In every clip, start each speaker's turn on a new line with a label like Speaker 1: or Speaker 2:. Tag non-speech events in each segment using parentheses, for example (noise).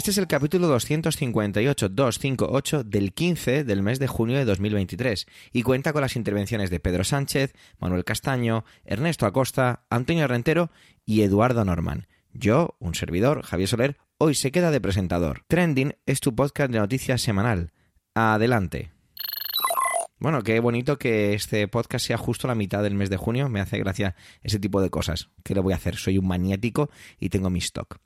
Speaker 1: Este es el capítulo 258-258 del 15 del mes de junio de 2023 y cuenta con las intervenciones de Pedro Sánchez, Manuel Castaño, Ernesto Acosta, Antonio Rentero y Eduardo Norman. Yo, un servidor, Javier Soler, hoy se queda de presentador. Trending es tu podcast de noticias semanal. Adelante. Bueno, qué bonito que este podcast sea justo la mitad del mes de junio. Me hace gracia ese tipo de cosas. ¿Qué le voy a hacer? Soy un maniático y tengo mi stock.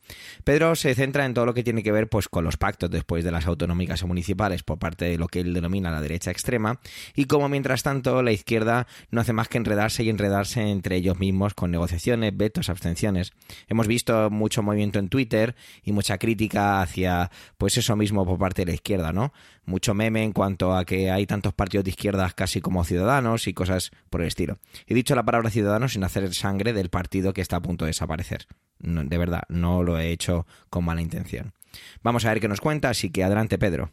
Speaker 1: Pedro se centra en todo lo que tiene que ver pues, con los pactos después de las autonómicas municipales por parte de lo que él denomina la derecha extrema y como mientras tanto la izquierda no hace más que enredarse y enredarse entre ellos mismos con negociaciones, vetos, abstenciones. Hemos visto mucho movimiento en Twitter y mucha crítica hacia pues eso mismo por parte de la izquierda, ¿no? Mucho meme en cuanto a que hay tantos partidos de izquierda izquierdas casi como ciudadanos y cosas por el estilo. He dicho la palabra ciudadanos sin hacer sangre del partido que está a punto de desaparecer. de verdad, no lo he hecho con mala intención. Vamos a ver qué nos cuenta, así que adelante Pedro.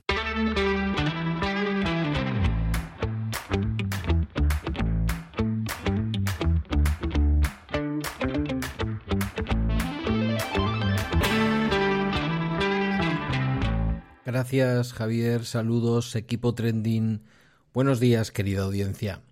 Speaker 2: Gracias Javier, saludos, equipo trending Buenos días, querida audiencia.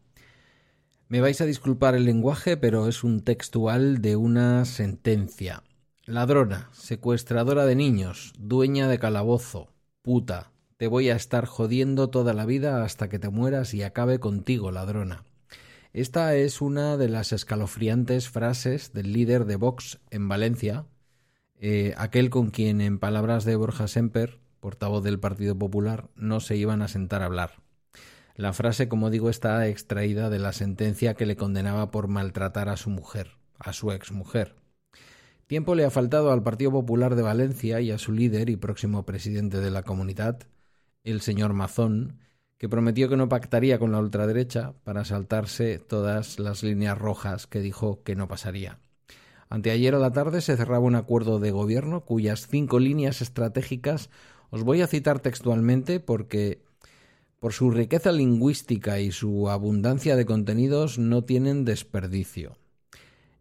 Speaker 2: Me vais a disculpar el lenguaje, pero es un textual de una sentencia. Ladrona, secuestradora de niños, dueña de calabozo, puta, te voy a estar jodiendo toda la vida hasta que te mueras y acabe contigo, ladrona. Esta es una de las escalofriantes frases del líder de Vox en Valencia, eh, aquel con quien, en palabras de Borja Semper, portavoz del Partido Popular, no se iban a sentar a hablar. La frase, como digo, está extraída de la sentencia que le condenaba por maltratar a su mujer, a su exmujer. Tiempo le ha faltado al Partido Popular de Valencia y a su líder y próximo presidente de la comunidad, el señor Mazón, que prometió que no pactaría con la ultraderecha para saltarse todas las líneas rojas que dijo que no pasaría. Anteayer a la tarde se cerraba un acuerdo de gobierno cuyas cinco líneas estratégicas os voy a citar textualmente porque por su riqueza lingüística y su abundancia de contenidos no tienen desperdicio.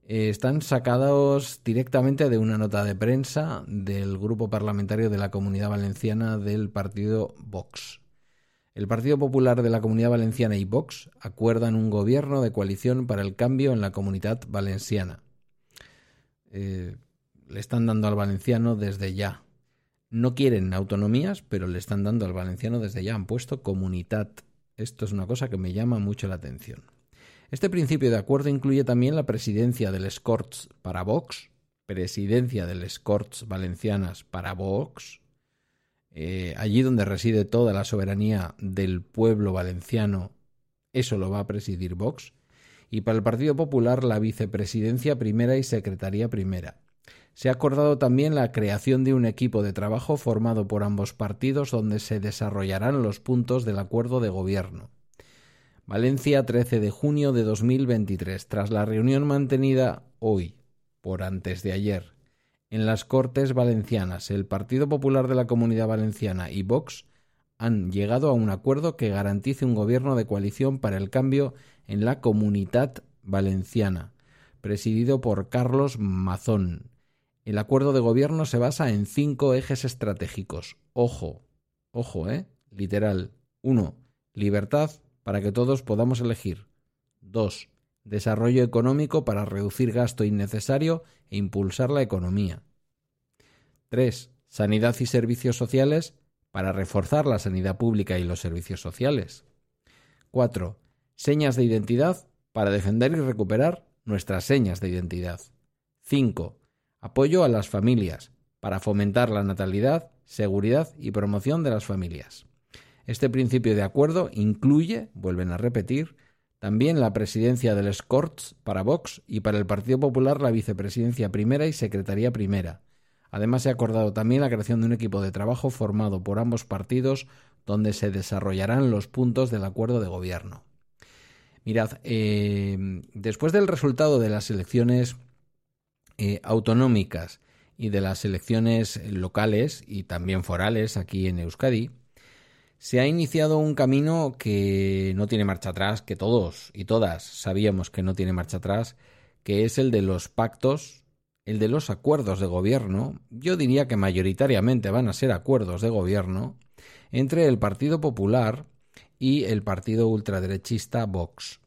Speaker 2: Eh, están sacados directamente de una nota de prensa del grupo parlamentario de la Comunidad Valenciana del partido Vox. El Partido Popular de la Comunidad Valenciana y Vox acuerdan un gobierno de coalición para el cambio en la comunidad valenciana. Eh, le están dando al valenciano desde ya no quieren autonomías, pero le están dando al valenciano desde ya, han puesto comunidad. Esto es una cosa que me llama mucho la atención. Este principio de acuerdo incluye también la presidencia del Escorts para Vox, presidencia del Escorts Valencianas para Vox, eh, allí donde reside toda la soberanía del pueblo valenciano, eso lo va a presidir Vox, y para el Partido Popular la vicepresidencia primera y secretaría primera. Se ha acordado también la creación de un equipo de trabajo formado por ambos partidos donde se desarrollarán los puntos del acuerdo de gobierno. Valencia, 13 de junio de 2023. Tras la reunión mantenida hoy, por antes de ayer, en las Cortes Valencianas, el Partido Popular de la Comunidad Valenciana y Vox han llegado a un acuerdo que garantice un gobierno de coalición para el cambio en la comunidad valenciana, presidido por Carlos Mazón, el acuerdo de gobierno se basa en cinco ejes estratégicos. Ojo, ojo, ¿eh? Literal. 1. Libertad para que todos podamos elegir. 2. Desarrollo económico para reducir gasto innecesario e impulsar la economía. 3. Sanidad y servicios sociales para reforzar la sanidad pública y los servicios sociales. 4. Señas de identidad para defender y recuperar nuestras señas de identidad. 5 Apoyo a las familias, para fomentar la natalidad, seguridad y promoción de las familias. Este principio de acuerdo incluye, vuelven a repetir, también la presidencia del Scorts para Vox y para el Partido Popular la vicepresidencia primera y secretaría primera. Además, se ha acordado también la creación de un equipo de trabajo formado por ambos partidos donde se desarrollarán los puntos del acuerdo de gobierno. Mirad, eh, después del resultado de las elecciones eh, autonómicas y de las elecciones locales y también forales aquí en Euskadi, se ha iniciado un camino que no tiene marcha atrás, que todos y todas sabíamos que no tiene marcha atrás, que es el de los pactos, el de los acuerdos de gobierno, yo diría que mayoritariamente van a ser acuerdos de gobierno, entre el Partido Popular y el partido ultraderechista Vox.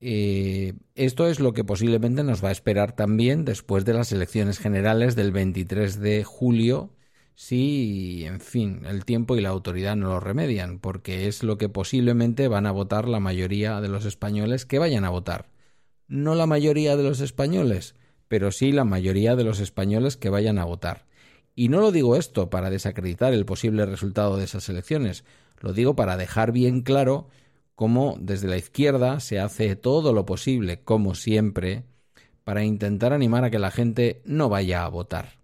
Speaker 2: Eh, esto es lo que posiblemente nos va a esperar también después de las elecciones generales del 23 de julio si, en fin, el tiempo y la autoridad no lo remedian, porque es lo que posiblemente van a votar la mayoría de los españoles que vayan a votar. No la mayoría de los españoles, pero sí la mayoría de los españoles que vayan a votar. Y no lo digo esto para desacreditar el posible resultado de esas elecciones, lo digo para dejar bien claro cómo desde la izquierda se hace todo lo posible, como siempre, para intentar animar a que la gente no vaya a votar.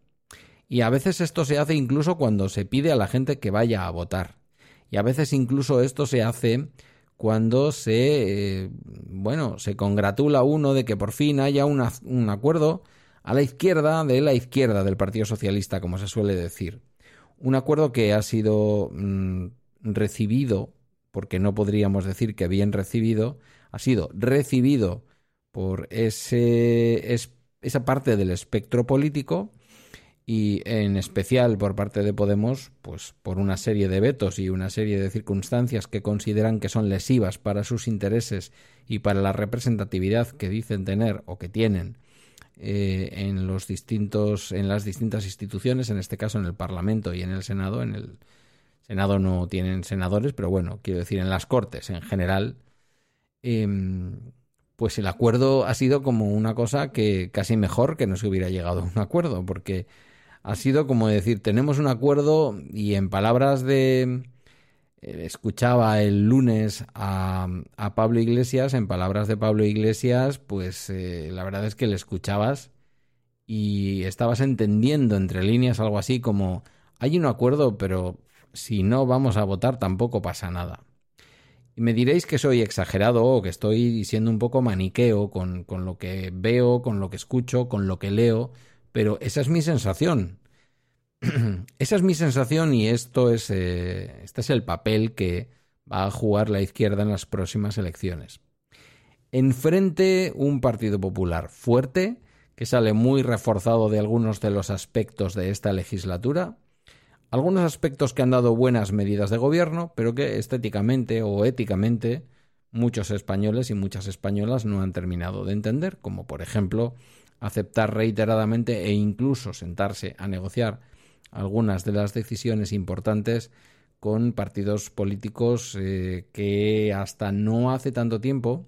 Speaker 2: Y a veces esto se hace incluso cuando se pide a la gente que vaya a votar. Y a veces incluso esto se hace cuando se, eh, bueno, se congratula uno de que por fin haya un acuerdo a la izquierda de la izquierda del Partido Socialista, como se suele decir. Un acuerdo que ha sido mm, recibido, porque no podríamos decir que bien recibido, ha sido recibido por ese, esa parte del espectro político y en especial por parte de Podemos, pues por una serie de vetos y una serie de circunstancias que consideran que son lesivas para sus intereses y para la representatividad que dicen tener o que tienen eh, en los distintos en las distintas instituciones, en este caso en el Parlamento y en el Senado. En el Senado no tienen senadores, pero bueno, quiero decir en las Cortes en general. Em, pues el acuerdo ha sido como una cosa que casi mejor que no se hubiera llegado a un acuerdo, porque ha sido como decir, tenemos un acuerdo y en palabras de... Eh, escuchaba el lunes a, Pablo Iglesias, en palabras de Pablo Iglesias, pues eh, la verdad es que le escuchabas y estabas entendiendo entre líneas algo así como, hay un acuerdo, pero si no vamos a votar tampoco pasa nada. Y me diréis que soy exagerado o que estoy siendo un poco maniqueo con, con lo que veo, con lo que escucho, con lo que leo, pero esa es mi sensación. (clears throat) esa es mi sensación y esto es, eh, este es el papel que va a jugar la izquierda en las próximas elecciones. Enfrente un Partido Popular fuerte, que sale muy reforzado de algunos de los aspectos de esta legislatura, algunos aspectos que han dado buenas medidas de gobierno, pero que estéticamente o éticamente muchos españoles y muchas españolas no han terminado de entender, como por ejemplo aceptar reiteradamente e incluso sentarse a negociar algunas de las decisiones importantes con partidos políticos eh, que hasta no hace tanto tiempo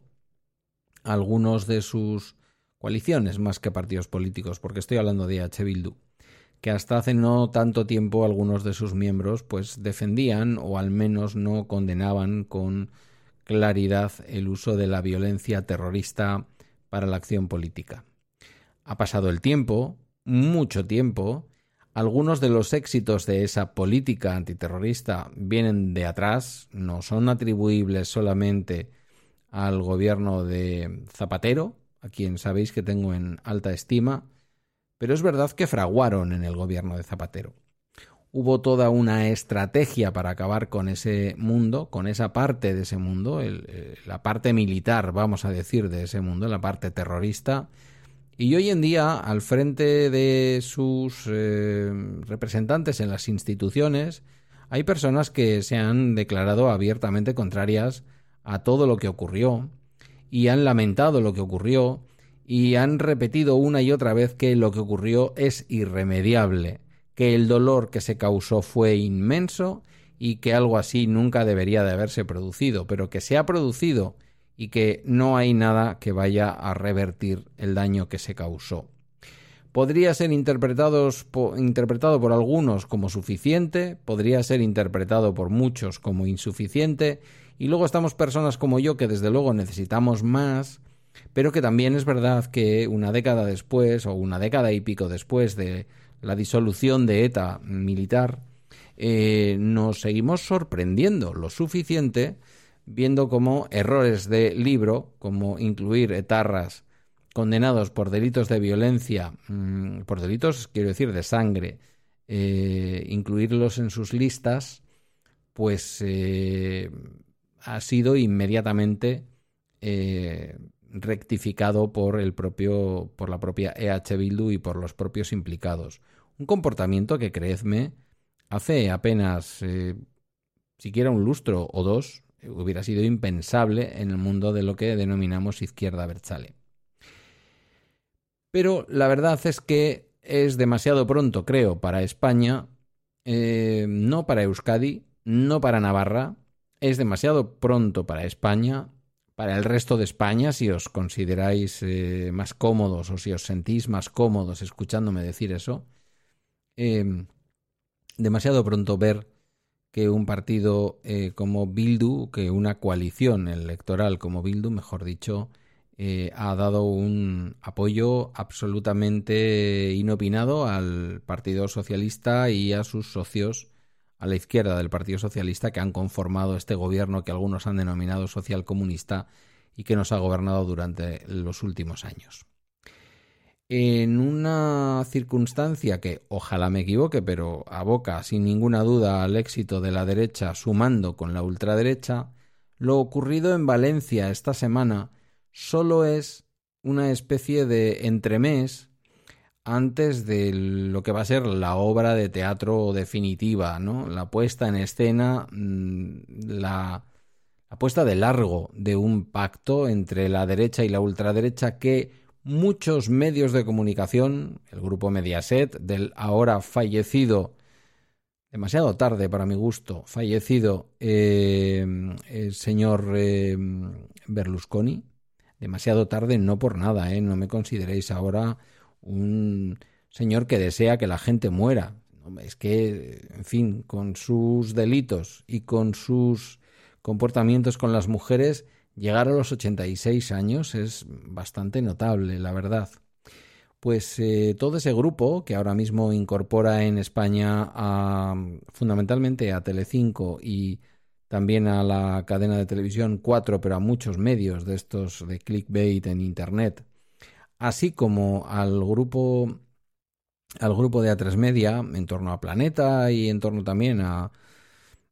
Speaker 2: algunos de sus coaliciones más que partidos políticos, porque estoy hablando de H. Bildu, que hasta hace no tanto tiempo algunos de sus miembros pues defendían o al menos no condenaban con claridad el uso de la violencia terrorista para la acción política. Ha pasado el tiempo, mucho tiempo, algunos de los éxitos de esa política antiterrorista vienen de atrás, no son atribuibles solamente al gobierno de Zapatero, a quien sabéis que tengo en alta estima, pero es verdad que fraguaron en el gobierno de Zapatero. Hubo toda una estrategia para acabar con ese mundo, con esa parte de ese mundo, eh, la parte militar, vamos a decir, de ese mundo, la parte terrorista, y hoy en día, al frente de sus eh, representantes en las instituciones, hay personas que se han declarado abiertamente contrarias a todo lo que ocurrió y han lamentado lo que ocurrió y han repetido una y otra vez que lo que ocurrió es irremediable, que el dolor que se causó fue inmenso y que algo así nunca debería de haberse producido, pero que se ha producido y que no hay nada que vaya a revertir el daño que se causó. Podría ser interpretado por algunos como suficiente, podría ser interpretado por muchos como insuficiente, y luego estamos personas como yo que desde luego necesitamos más, pero que también es verdad que una década después, o una década y pico después de la disolución de ETA militar, eh, nos seguimos sorprendiendo lo suficiente viendo como errores de libro, como incluir etarras condenados por delitos de violencia, mm, por delitos, quiero decir, de sangre, eh, incluirlos en sus listas, pues eh, ha sido inmediatamente rectificado por el propio, por la propia EH Bildu y por los propios implicados. Un comportamiento que, creedme, hace apenas siquiera un lustro o dos hubiera sido impensable en el mundo de lo que denominamos izquierda berchale. Pero la verdad es que es demasiado pronto, creo, para España, eh, no para Euskadi, no para Navarra, es demasiado pronto para España, para el resto de España, si os consideráis eh, más cómodos o si os sentís más cómodos escuchándome decir eso, eh, demasiado pronto ver que un partido como Bildu, que una coalición electoral como Bildu, mejor dicho, eh, ha dado un apoyo absolutamente inopinado al Partido Socialista y a sus socios a la izquierda del Partido Socialista que han conformado este gobierno que algunos han denominado socialcomunista y que nos ha gobernado durante los últimos años. En una circunstancia que ojalá me equivoque, pero aboca sin ninguna duda al éxito de la derecha sumando con la ultraderecha, lo ocurrido en Valencia esta semana solo es una especie de entremés antes de lo que va a ser la obra de teatro definitiva, ¿no? La puesta en escena, mm, la, la puesta de largo de un pacto entre la derecha y la ultraderecha que muchos medios de comunicación, el grupo Mediaset, del ahora fallecido, demasiado tarde para mi gusto, fallecido eh, el señor eh, Berlusconi, demasiado tarde, no por nada, ¿eh? No me consideréis ahora un señor que desea que la gente muera. Es que, en fin, con sus delitos y con sus comportamientos con las mujeres, llegar a los 86 años es bastante notable, la verdad. Pues eh, todo ese grupo que ahora mismo incorpora en España a, fundamentalmente a Telecinco y también a la cadena de televisión 4, pero a muchos medios de estos de clickbait en internet, así como al grupo al grupo de A3 Media en torno a Planeta y en torno también a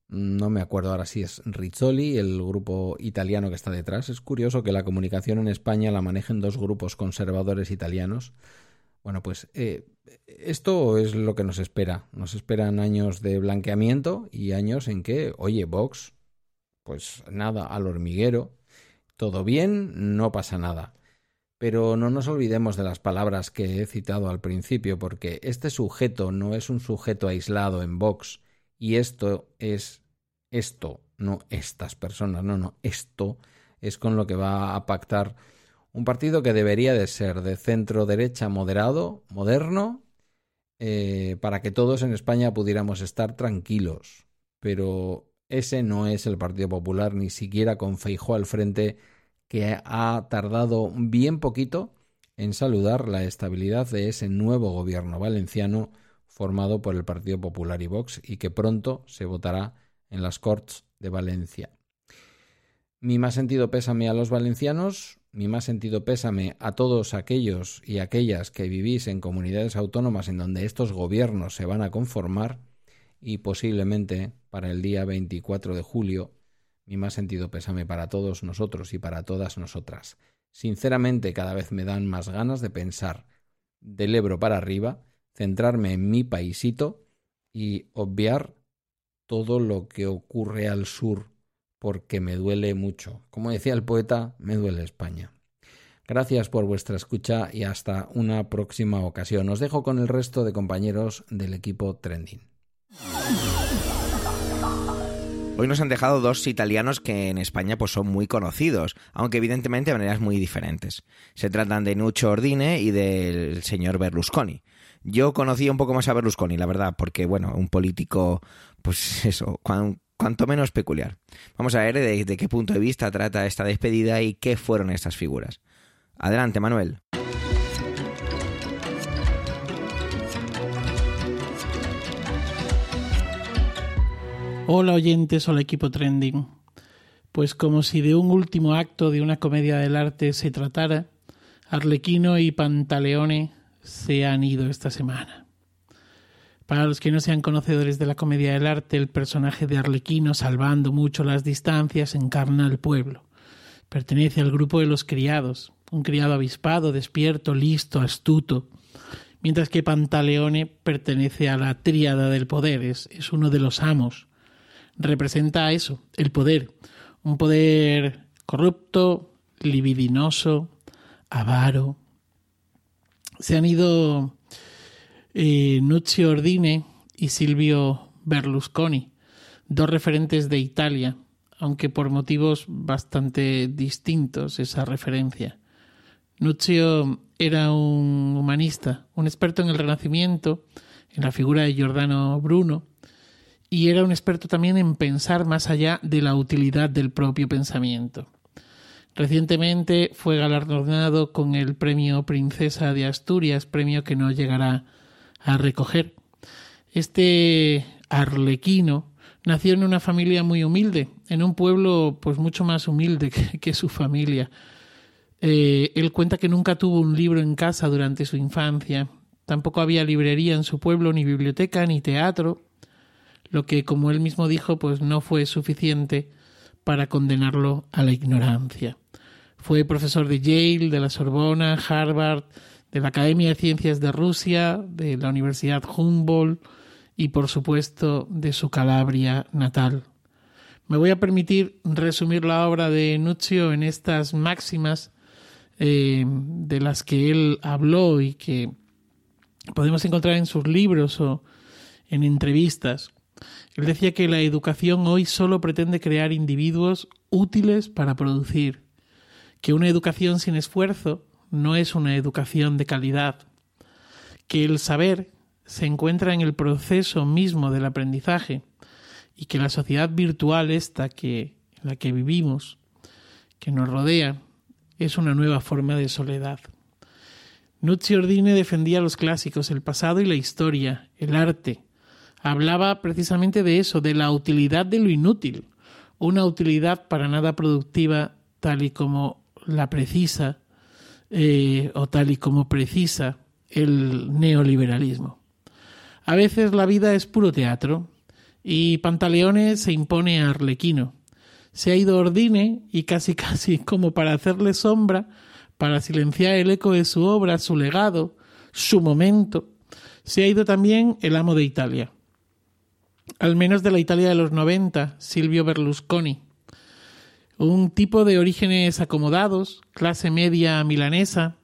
Speaker 2: no me acuerdo ahora si es Rizzoli, el grupo italiano que está detrás. Es curioso que la comunicación en España la manejen dos grupos conservadores italianos. Bueno, pues eh, esto es lo que nos espera. Nos esperan años de blanqueamiento y años en que, oye, Vox, pues nada, al hormiguero, todo bien, no pasa nada. Pero no nos olvidemos de las palabras que he citado al principio, porque este sujeto no es un sujeto aislado en Vox, y esto es esto, no estas personas, no, no, esto es con lo que va a pactar un partido que debería de ser de centro derecha moderado, moderno, eh, para que todos en España pudiéramos estar tranquilos. Pero ese no es el Partido Popular, ni siquiera con Feijó al frente, que ha tardado bien poquito en saludar la estabilidad de ese nuevo gobierno valenciano formado por el Partido Popular y Vox y que pronto se votará en las Corts de Valencia. Mi más sentido pésame a los valencianos, mi más sentido pésame a todos aquellos y aquellas que vivís en comunidades autónomas en donde estos gobiernos se van a conformar y posiblemente para el día 24 de julio, mi más sentido pésame para todos nosotros y para todas nosotras. Sinceramente cada vez me dan más ganas de pensar del Ebro para arriba, centrarme en mi paisito y obviar todo lo que ocurre al sur porque me duele mucho. Como decía el poeta, me duele España. Gracias por vuestra escucha y hasta una próxima ocasión. Os dejo con el resto de compañeros del equipo Trending.
Speaker 1: Hoy nos han dejado dos italianos que en España pues, son muy conocidos, aunque evidentemente de maneras muy diferentes. Se tratan de Nuccio Ordine y del señor Berlusconi. Yo conocí un poco más a Berlusconi, la verdad, porque, bueno, un político, pues (laughs) eso, cuanto menos peculiar. Vamos a ver de, qué punto de vista trata esta despedida y qué fueron estas figuras. Adelante, Manuel.
Speaker 3: Hola oyentes, hola equipo trending. Pues como si de un último acto de una comedia del arte se tratara, Arlequino y Pantaleone se han ido esta semana. Para los que no sean conocedores de la comedia del arte, el personaje de Arlequino, salvando mucho las distancias, encarna al pueblo. Pertenece al grupo de los criados, un criado avispado, despierto, listo, astuto, mientras que Pantaleone pertenece a la tríada del poder, es, es uno de los amos. Representa eso, el poder, un poder corrupto, libidinoso, avaro. Se han ido eh, Nuccio Ordine y Silvio Berlusconi, dos referentes de Italia, aunque por motivos bastante distintos esa referencia. Nuccio era un humanista, un experto en el Renacimiento, en la figura de Giordano Bruno, y era un experto también en pensar más allá de la utilidad del propio pensamiento. Recientemente fue galardonado con el premio Princesa de Asturias, premio que no llegará a recoger. Este arlequino nació en una familia muy humilde, en un pueblo pues mucho más humilde (laughs) que, su familia. Eh, él cuenta que nunca tuvo un libro en casa durante su infancia, tampoco había librería en su pueblo, ni biblioteca, ni teatro, lo que, como él mismo dijo, pues no fue suficiente para condenarlo a la ignorancia. Fue profesor de Yale, de la Sorbona, Harvard, de la Academia de Ciencias de Rusia, de la Universidad Humboldt y, por supuesto, de su Calabria natal. Me voy a permitir resumir la obra de Nuccio en estas máximas eh, de las que él habló y que podemos encontrar en sus libros o en entrevistas. Él decía que la educación hoy solo pretende crear individuos útiles para producir, que una educación sin esfuerzo no es una educación de calidad, que el saber se encuentra en el proceso mismo del aprendizaje y que la sociedad virtual esta que en la que vivimos, que nos rodea, es una nueva forma de soledad. Nucci Ordine defendía los clásicos, el pasado y la historia, el arte. Hablaba precisamente de eso, de la utilidad de lo inútil, una utilidad para nada productiva tal y como la precisa eh, o tal y como precisa el neoliberalismo. A veces la vida es puro teatro y Pantaleone se impone a Arlequino. Se ha ido Ordine y casi (laughs) casi como para hacerle sombra, para silenciar el eco de su obra, su legado, su momento, se ha ido también el amo de Italia. Al menos de la Italia de los 90, Silvio Berlusconi, un tipo de orígenes acomodados, clase media milanesa,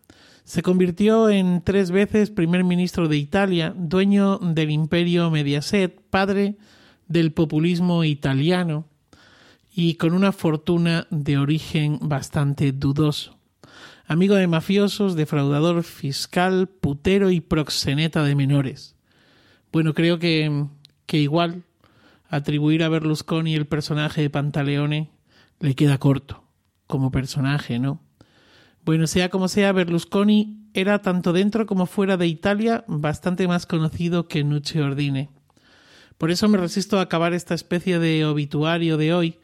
Speaker 3: se convirtió en tres veces primer ministro de Italia, dueño del imperio Mediaset, padre del populismo italiano y con una fortuna de origen bastante dudoso. Amigo de mafiosos, defraudador fiscal, putero y proxeneta de menores. Bueno, creo que, que igual atribuir a Berlusconi el personaje de Pantaleone le queda corto como personaje, ¿no? Bueno, sea como sea, Berlusconi era tanto dentro como fuera de Italia bastante más conocido que Nucci Ordine. Por eso me resisto a acabar esta especie de obituario de hoy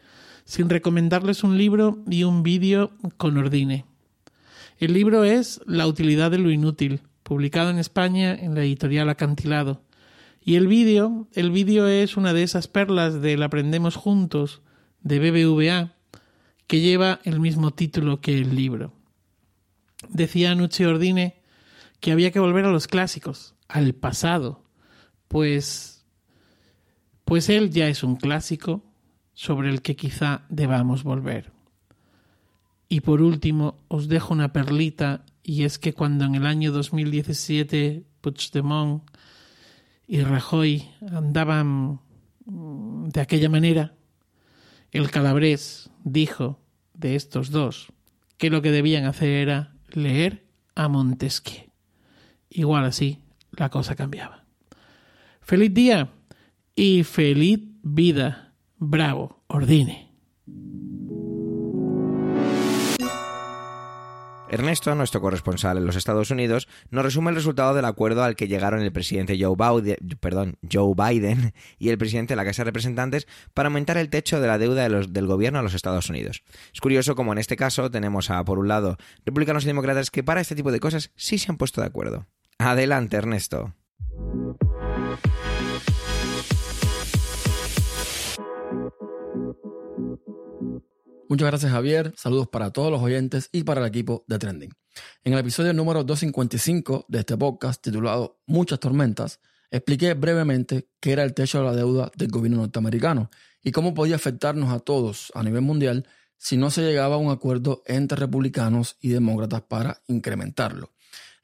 Speaker 3: sin recomendarles un libro y un vídeo con Ordine. El libro es La utilidad de lo inútil, publicado en España en la editorial Acantilado. Y el vídeo, el vídeo es una de esas perlas del Aprendemos Juntos de BBVA, que lleva el mismo título que el libro. Decía Nucci Ordine que había que volver a los clásicos, al pasado, pues pues él ya es un clásico sobre el que quizá debamos volver. Y por último, os dejo una perlita, y es que cuando en el año 2017 Puigdemont y Rajoy andaban de aquella manera, el calabrés dijo de estos dos que lo que debían hacer era leer a Montesquieu. Igual así la cosa cambiaba. Feliz día y feliz vida. Bravo, ordine.
Speaker 1: Ernesto, nuestro corresponsal en los Estados Unidos, nos resume el resultado del acuerdo al que llegaron el presidente Joe Biden, y el presidente de la Casa de Representantes para aumentar el techo de la deuda del gobierno a los Estados Unidos. Es curioso como en este caso tenemos a, por un lado, republicanos y demócratas que para este tipo de cosas sí se han puesto de acuerdo. Adelante, Ernesto.
Speaker 4: Muchas gracias Javier, saludos para todos los oyentes y para el equipo de Trending. En el episodio número 255 de este podcast titulado Muchas tormentas, expliqué brevemente qué era el techo de la deuda del gobierno norteamericano y cómo podía afectarnos a todos a nivel mundial si no se llegaba a un acuerdo entre republicanos y demócratas para incrementarlo.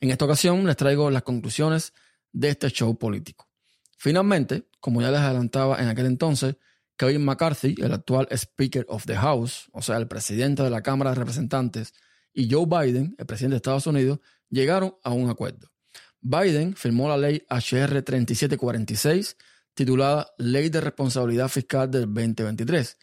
Speaker 4: En esta ocasión les traigo las conclusiones de este show político. Finalmente, como ya les adelantaba en aquel entonces, Kevin McCarthy, el actual Speaker of the House, o sea, el presidente de la Cámara de Representantes, y Joe Biden, el presidente de Estados Unidos, llegaron a un acuerdo. Biden firmó la ley HR 3746, titulada Ley de Responsabilidad Fiscal del 2023,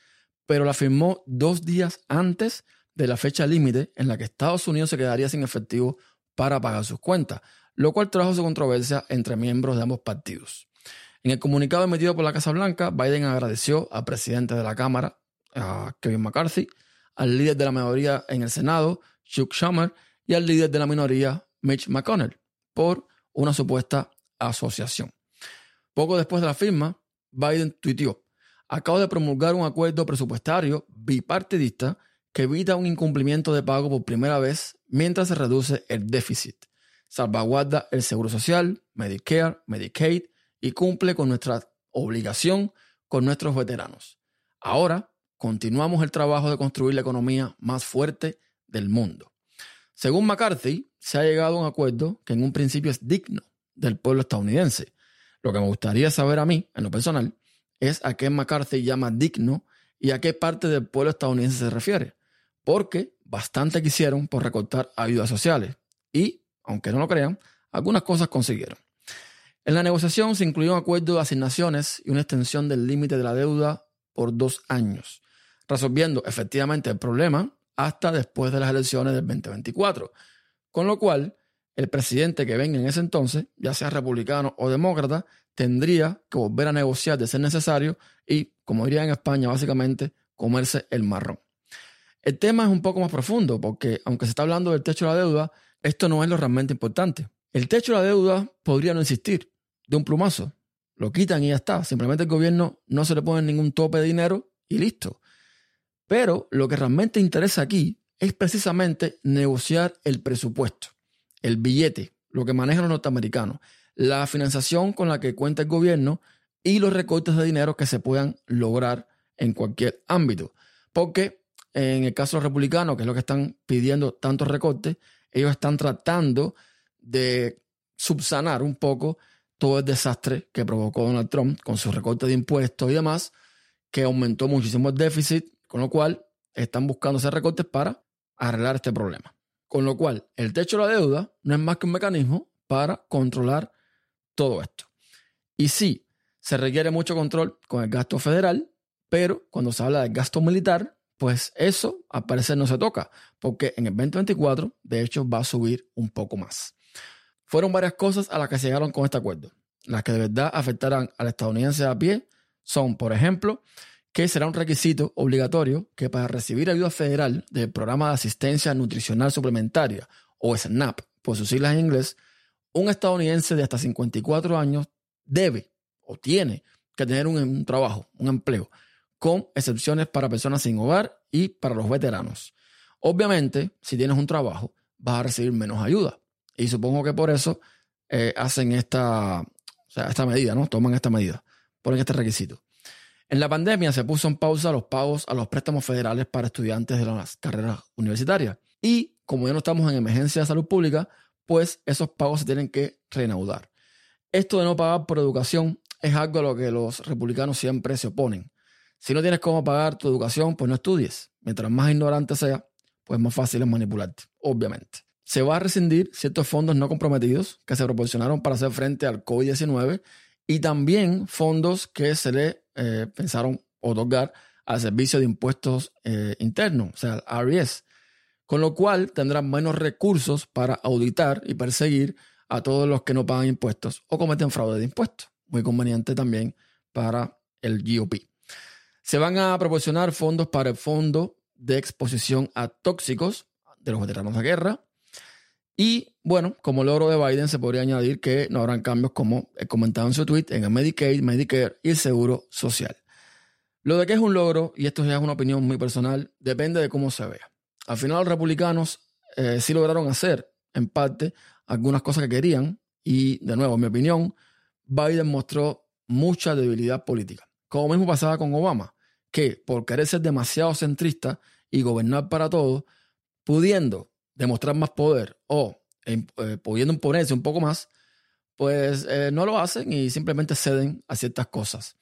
Speaker 4: pero la firmó dos días antes de la fecha límite en la que Estados Unidos se quedaría sin efectivo para pagar sus cuentas, lo cual trajo su controversia entre miembros de ambos partidos. En el comunicado emitido por la Casa Blanca, Biden agradeció al presidente de la Cámara, Kevin McCarthy, al líder de la mayoría en el Senado, Chuck Schumer, y al líder de la minoría, Mitch McConnell, por una supuesta asociación. Poco después de la firma, Biden tuiteó, acabo de promulgar un acuerdo presupuestario bipartidista que evita un incumplimiento de pago por primera vez mientras se reduce el déficit, salvaguarda el Seguro Social, Medicare, Medicaid y cumple con nuestra obligación con nuestros veteranos. Ahora continuamos el trabajo de construir la economía más fuerte del mundo. Según McCarthy, se ha llegado a un acuerdo que en un principio es digno del pueblo estadounidense. Lo que me gustaría saber a mí, en lo personal, es a qué McCarthy llama digno y a qué parte del pueblo estadounidense se refiere. Porque bastante quisieron por recortar ayudas sociales y, aunque no lo crean, algunas cosas consiguieron. En la negociación se incluyó un acuerdo de asignaciones y una extensión del límite de la deuda por dos años, resolviendo efectivamente el problema hasta después de las elecciones del 2024. Con lo cual, el presidente que venga en ese entonces, ya sea republicano o demócrata, tendría que volver a negociar de ser necesario y, como diría en España, básicamente comerse el marrón. El tema es un poco más profundo porque, aunque se está hablando del techo de la deuda, esto no es lo realmente importante. El techo de la deuda podría no existir, de un plumazo. Lo quitan y ya está. Simplemente el gobierno no se le pone ningún tope de dinero y listo. Pero lo que realmente interesa aquí es precisamente negociar el presupuesto, el billete, lo que manejan los norteamericanos, la financiación con la que cuenta el gobierno y los recortes de dinero que se puedan lograr en cualquier ámbito. Porque en el caso de los republicanos, que es lo que están pidiendo tantos recortes, ellos están tratando de subsanar un poco todo el desastre que provocó Donald Trump con su recorte de impuestos y demás, que aumentó muchísimo el déficit, con lo cual están buscando hacer recortes para arreglar este problema. Con lo cual, el techo de la deuda no es más que un mecanismo para controlar todo esto. Y sí, se requiere mucho control con el gasto federal, pero cuando se habla del gasto militar, pues eso al parecer no se toca, porque en el 2024, de hecho, va a subir un poco más. Fueron varias cosas a las que se llegaron con este acuerdo. Las que de verdad afectarán al estadounidense a pie son, por ejemplo, que será un requisito obligatorio que para recibir ayuda federal del Programa de Asistencia Nutricional Suplementaria, o SNAP, por sus siglas en inglés, un estadounidense de hasta 54 años debe o tiene que tener un, un, trabajo, un empleo, con excepciones para personas sin hogar y para los veteranos. Obviamente, si tienes un trabajo, vas a recibir menos ayuda. Y supongo que por eso eh, hacen esta, esta medida, ¿no? Toman esta medida, ponen este requisito. En la pandemia se puso en pausa los pagos a los préstamos federales para estudiantes de las carreras universitarias. Y como ya no estamos en emergencia de salud pública, pues esos pagos se tienen que reanudar. Esto de no pagar por educación es algo a lo que los republicanos siempre se oponen. Si no tienes cómo pagar tu educación, pues no estudies. Mientras más ignorante sea, pues más fácil es manipularte, obviamente se va a rescindir ciertos fondos no comprometidos que se proporcionaron para hacer frente al COVID-19 y también fondos que se le eh, pensaron otorgar al Servicio de Impuestos eh, Internos, o sea, al RES. con lo cual tendrán menos recursos para auditar y perseguir a todos los que no pagan impuestos o cometen fraude de impuestos. Muy conveniente también para el GOP. Se van a proporcionar fondos para el Fondo de Exposición a Tóxicos de los Veteranos de Guerra. Y bueno, como logro de Biden se podría añadir que no habrán cambios como he comentado en su tweet en el Medicaid, Medicare y el Seguro Social. Lo de que es un logro, y esto ya es una opinión muy personal, depende de cómo se vea. Al final los republicanos eh, sí lograron hacer, en parte, algunas cosas que querían, y de nuevo, en mi opinión, Biden mostró mucha debilidad política. Como mismo pasaba con Obama, que por querer ser demasiado centrista y gobernar para todos, pudiendo demostrar más poder o eh, pudiendo imponerse un poco más, pues eh, no lo hacen y simplemente ceden a ciertas cosas.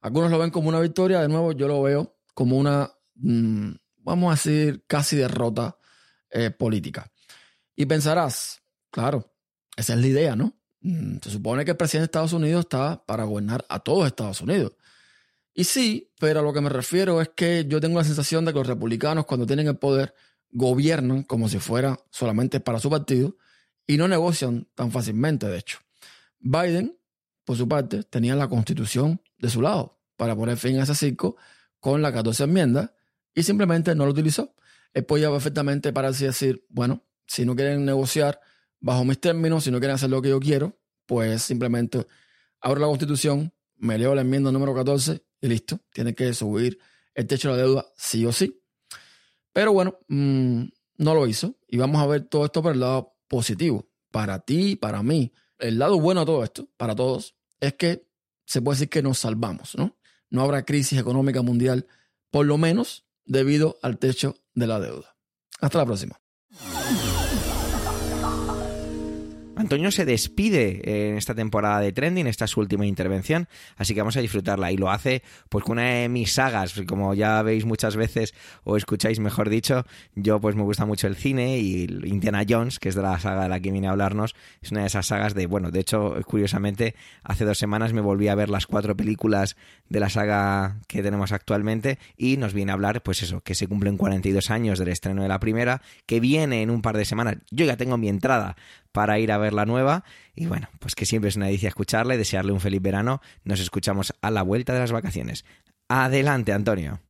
Speaker 4: Algunos lo ven como una victoria, de nuevo yo lo veo como una, mm, vamos a decir, casi derrota eh, política. Y pensarás, claro, esa es la idea, ¿no? Mm, se supone que el presidente de Estados Unidos está para gobernar a todos Estados Unidos. Y sí, pero a lo que me refiero es que yo tengo la sensación de que los republicanos cuando tienen el poder gobiernan como si fuera solamente para su partido y no negocian tan fácilmente, de hecho. Biden, por su parte, tenía la constitución de su lado para poner fin a ese circo con la 14 enmienda y simplemente no lo utilizó. Él podía perfectamente pararse y decir, bueno, si no quieren negociar bajo mis términos, si no quieren hacer lo que yo quiero, pues simplemente abro la constitución, me leo la enmienda número 14 y listo. Tiene que subir el techo de la deuda sí o sí. Pero bueno, mm, no lo hizo. Y vamos a ver todo esto por el lado positivo. Para ti, para mí. El lado bueno de todo esto, para todos, es que se puede decir que nos salvamos, ¿no? No habrá crisis económica mundial, por lo menos debido al techo de la deuda. Hasta la próxima.
Speaker 1: Antonio se despide en esta temporada de Trending, esta es su última intervención, así que vamos a disfrutarla. Y lo hace pues con una de mis sagas, como ya veis muchas veces o escucháis mejor dicho, yo pues me gusta mucho el cine y Indiana Jones, que es de la saga de la que viene a hablarnos, es una de esas sagas de, bueno, de hecho, curiosamente, hace dos semanas me volví a ver las cuatro películas de la saga que tenemos actualmente y nos viene a hablar pues eso, que se cumplen 42 años del estreno de la primera, que viene en un par de semanas, yo ya tengo mi entrada para ir a ver la nueva. Y bueno, pues que siempre es una delicia escucharle, desearle un feliz verano. Nos escuchamos a la vuelta de las vacaciones. Adelante, Antonio.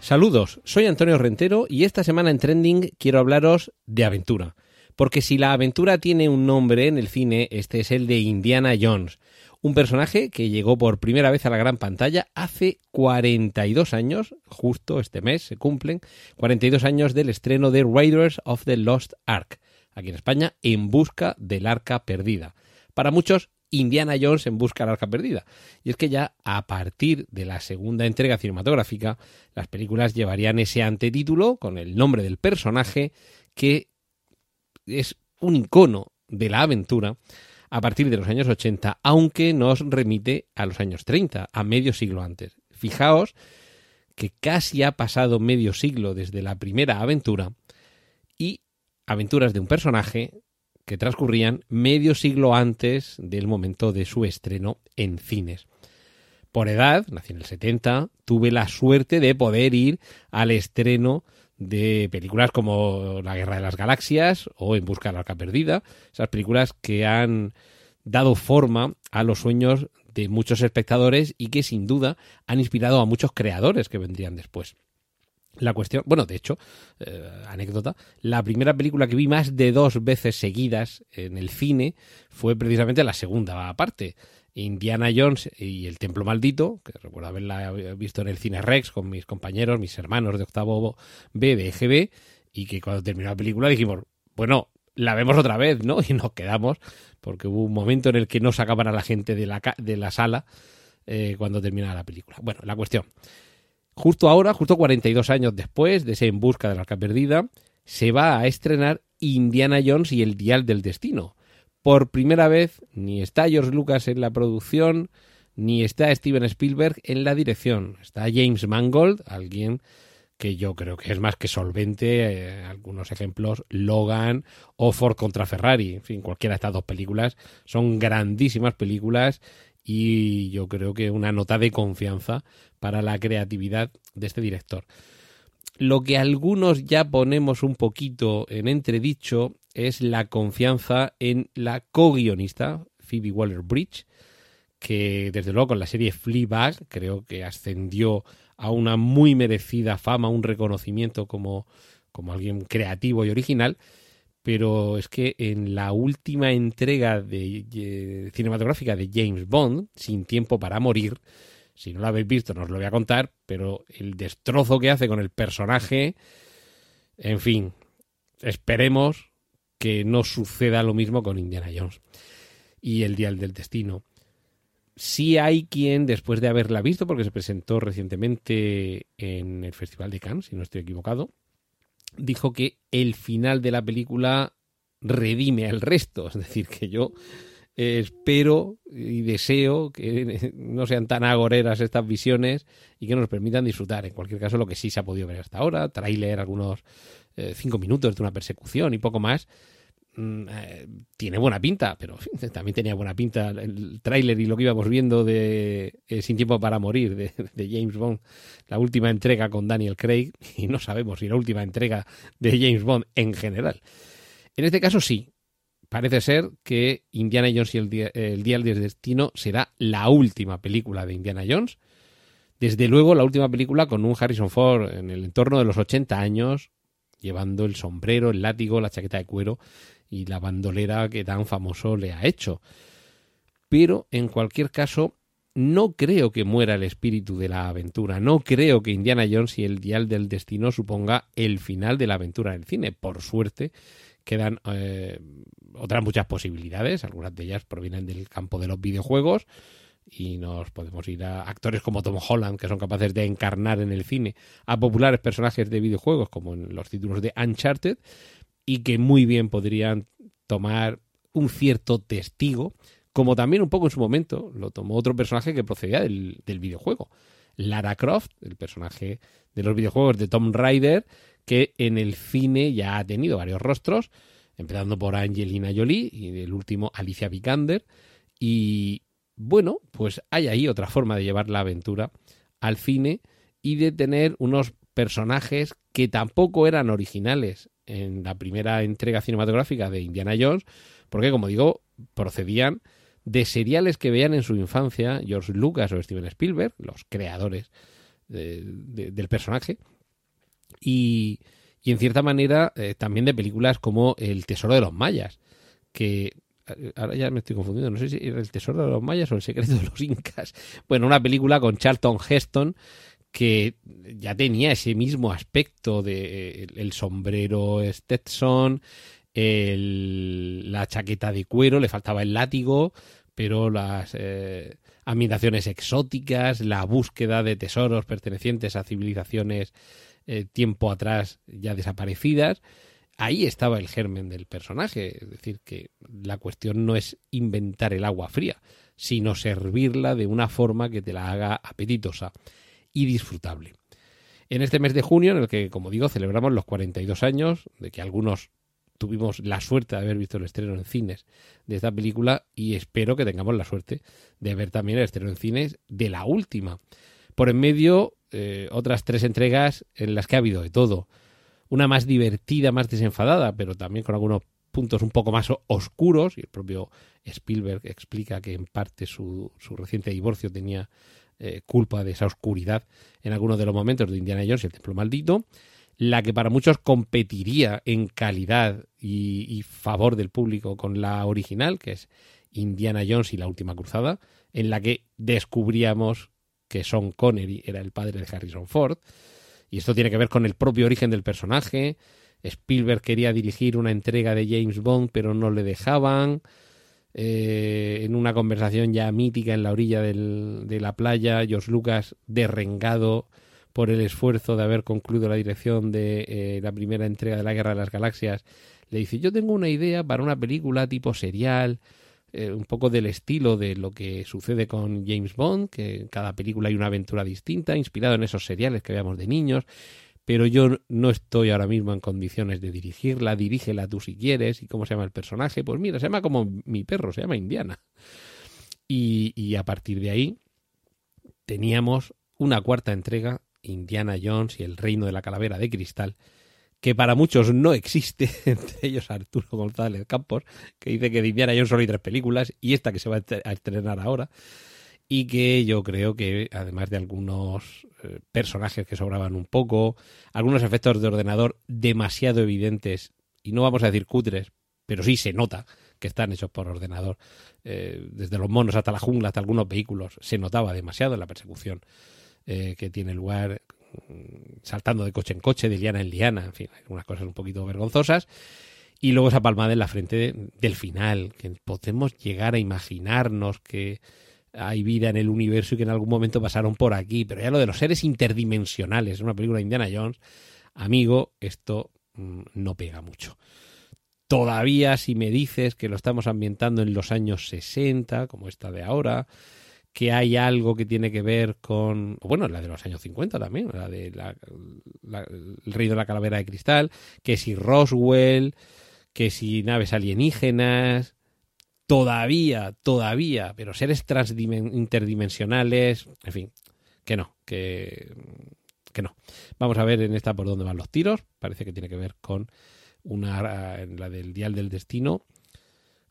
Speaker 2: Saludos, soy Antonio Rentero y esta semana en Trending quiero hablaros de aventura. Porque si la aventura tiene un nombre en el cine, este es el de Indiana Jones un personaje que llegó por primera vez a la gran pantalla hace 42 años, justo este mes se cumplen 42 años del estreno de Raiders of the Lost Ark, aquí en España, En Busca del Arca Perdida. Para muchos, Indiana Jones en busca del arca perdida. Y es que ya a partir de la segunda entrega cinematográfica, las películas llevarían ese antetítulo con el nombre del personaje que es un icono de la aventura a partir de los años 80, aunque nos remite a los años 30, a medio siglo antes. Fijaos que casi ha pasado medio siglo desde la primera aventura y aventuras de un personaje que transcurrían medio siglo antes del momento de su estreno en cines. Por edad, nací en el 70, tuve la suerte de poder ir al estreno de películas como La Guerra de las Galaxias o En Busca de la Arca Perdida, esas películas que han dado forma a los sueños de muchos espectadores y que sin duda han inspirado a muchos creadores que vendrían después. La cuestión, bueno, de hecho, eh, anécdota, la primera película que vi más de dos veces seguidas en el cine fue precisamente la segunda parte. Indiana Jones y el Templo Maldito, que recuerdo haberla visto en el Cine Rex con mis compañeros, mis hermanos de octavo B de EGB, y que cuando terminó la película dijimos, bueno, la vemos otra vez, ¿no? (laughs) Y nos quedamos, porque hubo un momento en el que no sacaban a la gente de la, de la sala eh, cuando terminaba la película. Bueno, la cuestión. Justo ahora, justo 42 años después de ese En Busca de la Arca Perdida, se va a estrenar Indiana Jones y el Dial del Destino, por primera vez ni está George Lucas en la producción, ni está Steven Spielberg en la dirección. Está James Mangold, alguien que yo creo que es más que solvente. Eh, algunos ejemplos, Logan o Ford contra Ferrari. En fin, cualquiera de estas dos películas son grandísimas películas y yo creo que una nota de confianza para la creatividad de este director. Lo que algunos ya ponemos un poquito en entredicho es la confianza en la co-guionista Phoebe Waller-Bridge, que desde luego con la serie Fleabag creo que ascendió a una muy merecida fama, un reconocimiento como, como alguien creativo y original, pero es que en la última entrega de, cinematográfica de James Bond, Sin tiempo para morir, si no lo habéis visto no os lo voy a contar, pero el destrozo que hace con el personaje, en fin, esperemos que no suceda lo mismo con Indiana Jones y el Dial del Destino sí hay quien, después de haberla visto, porque se presentó recientemente en el Festival de Cannes, si no estoy equivocado, dijo que el final de la película redime al resto. Es decir, que yo eh, espero y deseo que (laughs) no sean tan agoreras estas visiones y que nos permitan disfrutar. En cualquier caso, lo que sí se ha podido ver hasta ahora, tráiler, algunos eh, cinco minutos de una persecución y poco más, Mm, eh, tiene buena pinta, pero (laughs) también tenía buena pinta el tráiler y lo que íbamos viendo de Sin tiempo para morir de, James Bond, la última entrega con Daniel Craig, (laughs) y no sabemos si la última entrega de James Bond en general. En este caso sí, parece ser que Indiana Jones y el, Día, el Dial del Destino será la última película de Indiana Jones. Desde luego la última película con un Harrison Ford en el entorno de los 80 años, llevando el sombrero, el látigo, la chaqueta de cuero y la bandolera que tan famoso le ha hecho. Pero, en cualquier caso, no creo que muera el espíritu de la aventura. No creo que Indiana Jones y el Dial del Destino suponga el final de la aventura en el cine. Por suerte, quedan eh, otras muchas posibilidades. Algunas de ellas provienen del campo de los videojuegos. Y nos podemos ir a actores como Tom Holland, que son capaces de encarnar en el cine a populares personajes de videojuegos, como en los títulos de Uncharted y que muy bien podrían tomar un cierto testigo, como también un poco en su momento lo tomó otro personaje que procedía del, videojuego. Lara Croft, el personaje de los videojuegos de Tom Raider, que en el cine ya ha tenido varios rostros, empezando por Angelina Jolie y el último Alicia Vikander. Y bueno, pues hay ahí otra forma de llevar la aventura al cine y de tener unos personajes que tampoco eran originales en la primera entrega cinematográfica de Indiana Jones, porque como digo, procedían de seriales que veían en su infancia George Lucas o Steven Spielberg, los creadores del personaje, y, y, en cierta manera eh, también de películas como El Tesoro de los Mayas, que eh, ahora ya me estoy confundiendo, no sé si era El Tesoro de los Mayas o El Secreto de los Incas. Bueno, una película con Charlton Heston que ya tenía ese mismo aspecto de el, sombrero Stetson, la chaqueta de cuero, le faltaba el látigo, pero las eh, admiraciones exóticas, la búsqueda de tesoros pertenecientes a civilizaciones eh, tiempo atrás ya desaparecidas. Ahí estaba el germen del personaje, es decir, que la cuestión no es inventar el agua fría, sino servirla de una forma que te la haga apetitosa y disfrutable. En este mes de junio, en el que, como digo, celebramos los 42 años, de que algunos tuvimos la suerte de haber visto el estreno en cines de esta película y espero que tengamos la suerte de ver también el estreno en cines de la última. Por en medio, eh, otras tres entregas en las que ha habido de todo. Una más divertida, más desenfadada, pero también con algunos puntos un poco más oscuros, y el propio Spielberg explica que en parte su, su reciente divorcio tenía eh, culpa de esa oscuridad en algunos de los momentos de Indiana Jones y el Templo Maldito, la que para muchos competiría en calidad y, favor del público con la original, que es Indiana Jones y la Última Cruzada, en la que descubríamos que Sean Connery era el padre de Harrison Ford, y esto tiene que ver con el propio origen del personaje. Spielberg quería dirigir una entrega de James Bond, pero no le dejaban. Eh, en una conversación ya mítica en la orilla de la playa, George Lucas derrengado por el esfuerzo de haber concluido la dirección de eh, la primera entrega de la Guerra de las Galaxias, le dice, yo tengo una idea para una película tipo serial, eh, un poco del estilo de lo que sucede con James Bond, que en cada película hay una aventura distinta, inspirado en esos seriales que veíamos de niños, pero yo no estoy ahora mismo en condiciones de dirigirla, dirígela tú si quieres, y cómo se llama el personaje, pues mira, se llama como mi perro, se llama Indiana.
Speaker 5: Y, y a partir de ahí teníamos una cuarta entrega, Indiana Jones y el Reino de la Calavera de Cristal, que para muchos no existe, (laughs) entre ellos Arturo González Campos, que dice que de Indiana Jones solo hay tres películas y esta que se va a estrenar ahora, y que yo creo que además de algunos eh, personajes que sobraban un poco, algunos efectos de ordenador demasiado evidentes, y no vamos a decir cutres, pero sí se nota que están hechos por ordenador, eh, desde los monos hasta la jungla, hasta algunos vehículos, se notaba demasiado en la persecución eh, que tiene lugar saltando de coche en coche, de liana en liana, en fin, algunas cosas un poquito vergonzosas. Y luego esa palmada en la frente del final, que podemos llegar a imaginarnos que hay vida en el universo y que en algún momento pasaron por aquí. Pero ya lo de los seres interdimensionales, una película de Indiana Jones, amigo, esto mm, no pega mucho. Todavía si me dices que lo estamos ambientando en los años 60, como esta de ahora, que hay algo que tiene que ver con, bueno, la de los años 50 también, la de la, el rey de la calavera de cristal, que si Roswell, que si naves alienígenas, todavía, todavía, pero seres interdimensionales, en fin, que no, que, que no. Vamos a ver en esta por dónde van los tiros, parece que tiene que ver con una, en la del dial del destino,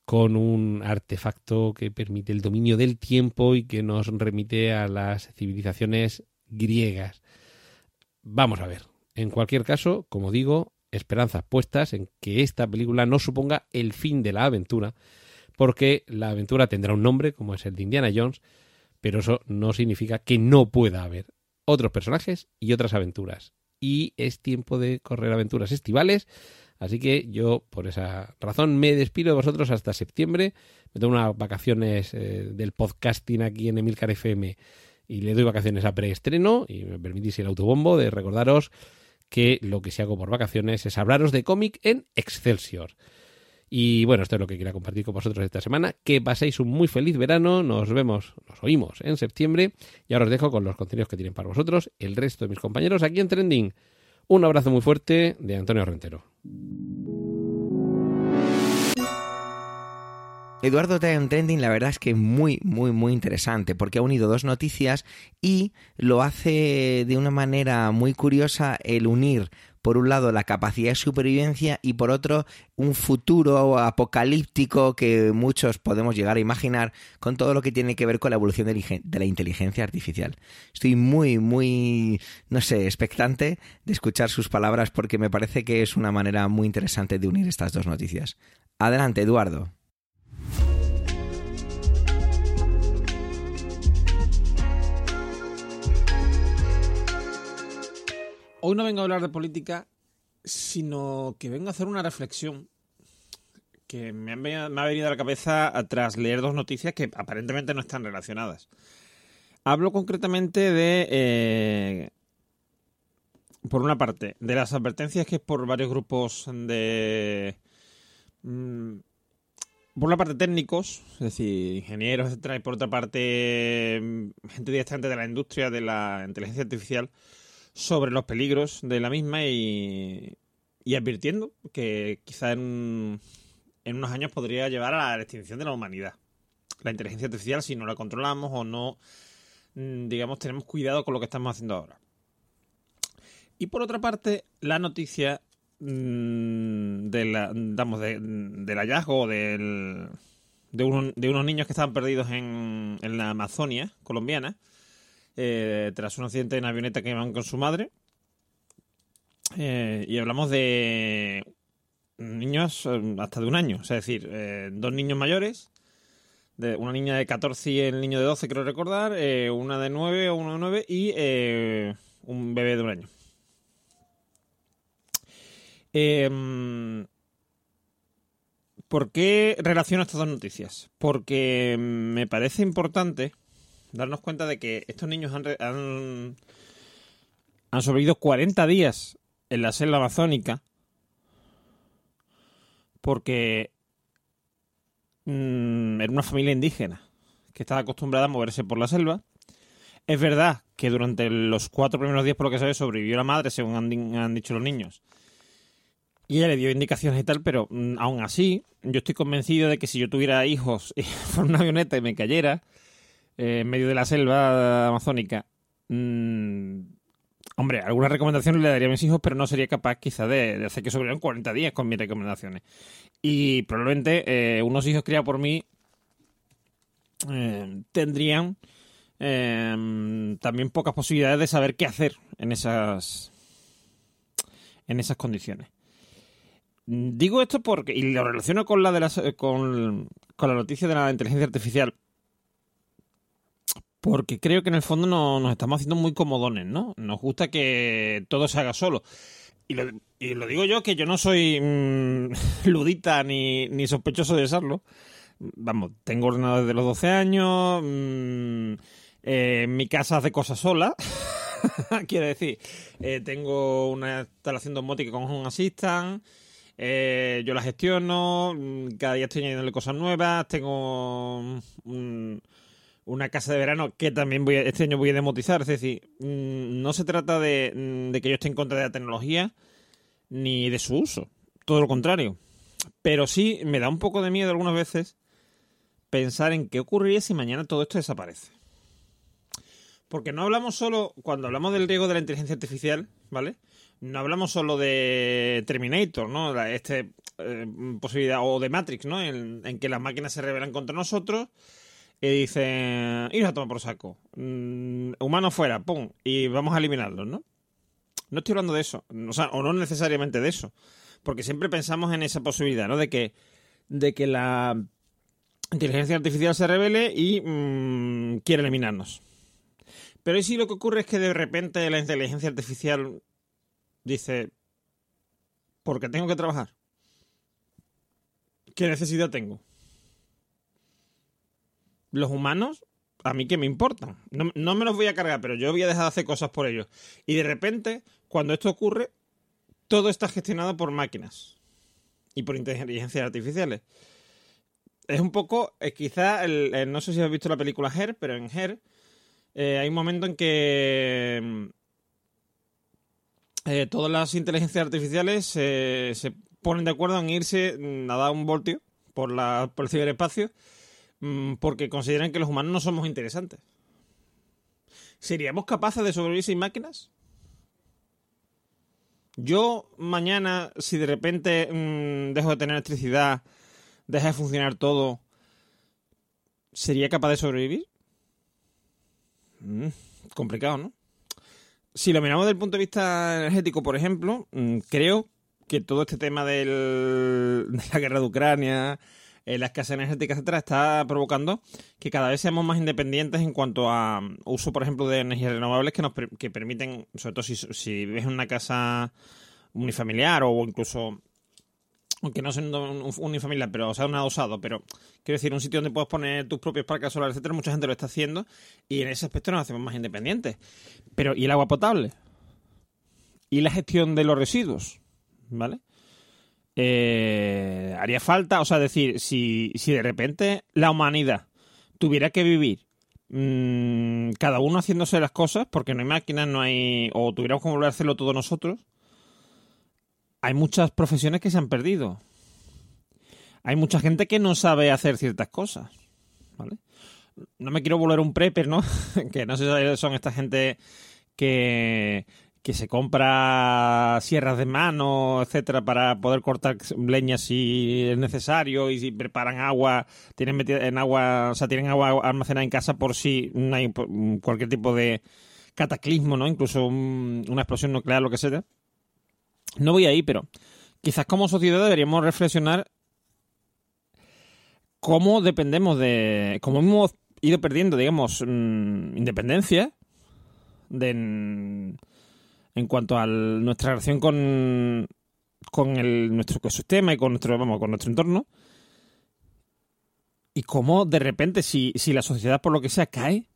Speaker 5: con un artefacto que permite el dominio del tiempo y que nos remite a las civilizaciones griegas. Vamos a ver. En cualquier caso, como digo, esperanzas puestas en que esta película no suponga el fin de la aventura, porque la aventura tendrá un nombre, como es el de Indiana Jones, pero eso no significa que no pueda haber otros personajes y otras aventuras. Y es tiempo de correr aventuras estivales, así que yo, por esa razón, me despido de vosotros hasta septiembre. Me tomo unas vacaciones eh, del podcasting aquí en Emilcar FM y le doy vacaciones a preestreno y me permitís el autobombo de recordaros que lo que se hago por vacaciones es hablaros de cómic en Excelsior. Y bueno, esto es lo que quería compartir con vosotros esta semana. Que paséis un muy feliz verano. Nos vemos, nos oímos en septiembre. Y ahora os dejo con los contenidos que tienen para vosotros el resto de mis compañeros aquí en Trending. Un abrazo muy fuerte de Antonio Rentero.
Speaker 1: Eduardo un trending, la verdad es que muy, muy, muy interesante, porque ha unido dos noticias y lo hace de una manera muy curiosa el unir por un lado la capacidad de supervivencia y por otro un futuro apocalíptico que muchos podemos llegar a imaginar con todo lo que tiene que ver con la evolución de la inteligencia artificial. Estoy muy, muy, no sé, expectante de escuchar sus palabras porque me parece que es una manera muy interesante de unir estas dos noticias. Adelante, Eduardo.
Speaker 6: Hoy no vengo a hablar de política, sino que vengo a hacer una reflexión que me, ha venido a la cabeza tras leer dos noticias que aparentemente no están relacionadas. Hablo concretamente de, eh, por una parte, de las advertencias que es por varios grupos de... Mm, por una parte técnicos, es decir, ingenieros, etcétera, y por otra parte gente directamente de la industria de la inteligencia artificial, sobre los peligros de la misma y, advirtiendo que quizá en, en unos años podría llevar a la extinción de la humanidad. La inteligencia artificial, si no la controlamos o no, mm, digamos, tenemos cuidado con lo que estamos haciendo ahora. Y por otra parte, la noticia mm, de la, del hallazgo del, de, de, unos niños que estaban perdidos en, en la Amazonia colombiana, eh, tras un accidente en avioneta que iban con su madre. Eh, y hablamos de niños eh, hasta de un año, es decir, dos niños mayores, una niña de 14 y el niño de 12, creo recordar, una de 9 o uno de 9 y un bebé de un año. Em, ¿Por qué relaciono estas dos noticias? Porque me parece importante darnos cuenta de que estos niños han, han, sobrevivido 40 días en la selva amazónica porque mm, era una familia indígena que estaba acostumbrada a moverse por la selva. Es verdad que durante los cuatro primeros días, por lo que se ve, sobrevivió la madre, según han, han dicho los niños. Y ella le dio indicaciones y tal, pero mm, aún así, yo estoy convencido de que si yo tuviera hijos (laughs) y fuera una avioneta y me cayera eh, en medio de la selva amazónica, mm, hombre, alguna recomendación le daría a mis hijos, pero no sería capaz quizá de, hacer que sobrevivan 40 días con mis recomendaciones. Y probablemente eh, unos hijos criados por mí eh, tendrían eh, también pocas posibilidades de saber qué hacer en esas en esas condiciones. Digo esto porque, y lo relaciono con la de las, con, con la noticia de la inteligencia artificial, porque creo que en el fondo no- nos estamos haciendo muy comodones, ¿no? Nos gusta que todo se haga solo. Y lo, y lo digo yo, que yo no soy mm, (laughs) ludita ni, sospechoso de serlo. Vamos, tengo ordenador desde los 12 años, mm, eh, mi casa hace cosas sola. (laughs) Quiero decir, eh, tengo una instalación domótica con Home Assistant, eh, yo la gestiono, mm, cada día estoy añadiéndole cosas nuevas, tengo mm, una casa de verano que también voy a- este año voy a demotizar, es decir, mm, no se trata de, mm, de que yo esté en contra de la tecnología ni de su uso, todo lo contrario. Pero sí me da un poco de miedo algunas veces pensar en qué ocurriría si mañana todo esto desaparece. Porque no hablamos solo, cuando hablamos del riesgo de la inteligencia artificial, ¿vale? No hablamos solo de Terminator, ¿no? Este eh, posibilidad, o de Matrix, ¿no? En, en que las máquinas se rebelan contra nosotros y dicen, iros a tomar por saco. Mm, humanos fuera, pum, y vamos a eliminarlos, ¿no? No estoy hablando de eso, o sea, o no necesariamente de eso, porque siempre pensamos en esa posibilidad, ¿no? De que, de que la inteligencia artificial se revele y mm, quiere eliminarnos. Pero ¿y si lo que ocurre es que de repente la inteligencia artificial dice, porque tengo que trabajar? ¿Qué necesidad tengo? Los humanos, a mí que me importan. No, no me los voy a cargar, pero yo voy a dejar de hacer cosas por ellos. Y de repente, cuando esto ocurre, todo está gestionado por máquinas y por inteligencias artificiales. Es un poco, eh, quizá, el- el- no sé si has visto la película Her, pero en Her eh, hay un momento en que mm, eh, todas las inteligencias artificiales eh, se ponen de acuerdo en irse mm, a dar un voltio por, la, por el ciberespacio porque consideran que los humanos no somos interesantes. ¿Seríamos capaces de sobrevivir sin máquinas? Yo mañana, si de repente mm, dejo de tener electricidad, deja de funcionar todo, ¿sería capaz de sobrevivir? Mm, complicado, ¿no? Si lo miramos desde el punto de vista energético, por ejemplo, mm, creo que todo este tema (laughs) de la guerra de Ucrania, eh, la escasez energética, etcétera, está provocando que cada vez seamos más independientes en cuanto a mm, uso, por ejemplo, de energías renovables que nos que permiten, sobre todo si, si en una casa unifamiliar o incluso aunque no sea un un unifamiliar, pero sea un adosado, pero quiero decir, un sitio donde puedes poner tus propios parques solares, etcétera, mucha gente lo está haciendo y en ese aspecto nos hacemos más independientes. Pero ¿y el agua potable? ¿Y la gestión de los residuos? ¿Vale? Eh, haría falta, o sea, decir, si, si de repente la humanidad tuviera que vivir mm, cada uno haciéndose las cosas, porque no hay máquinas, no hay. o tuviéramos que volver a hacerlo todos nosotros, hay muchas profesiones que se han perdido. Hay mucha gente que no sabe hacer ciertas cosas. ¿Vale? No me quiero volver un prepper, ¿no? (laughs) que no sé si son esta gente que, que se compra sierras de mano, etcétera, para poder cortar leña si es necesario y si preparan agua, tienen metida en agua, o sea, tienen agua almacenada en casa por si hay cualquier tipo de cataclismo, ¿no? Incluso un- una explosión nuclear, lo que sea. No voy ahí, pero quizás como sociedad deberíamos reflexionar cómo dependemos de. cómo hemos ido perdiendo, digamos, mm, independencia de, en, cuanto a nuestra relación con, con nuestro ecosistema y con nuestro, vamos, con nuestro entorno. Y cómo de repente, si, si la sociedad por lo que sea cae,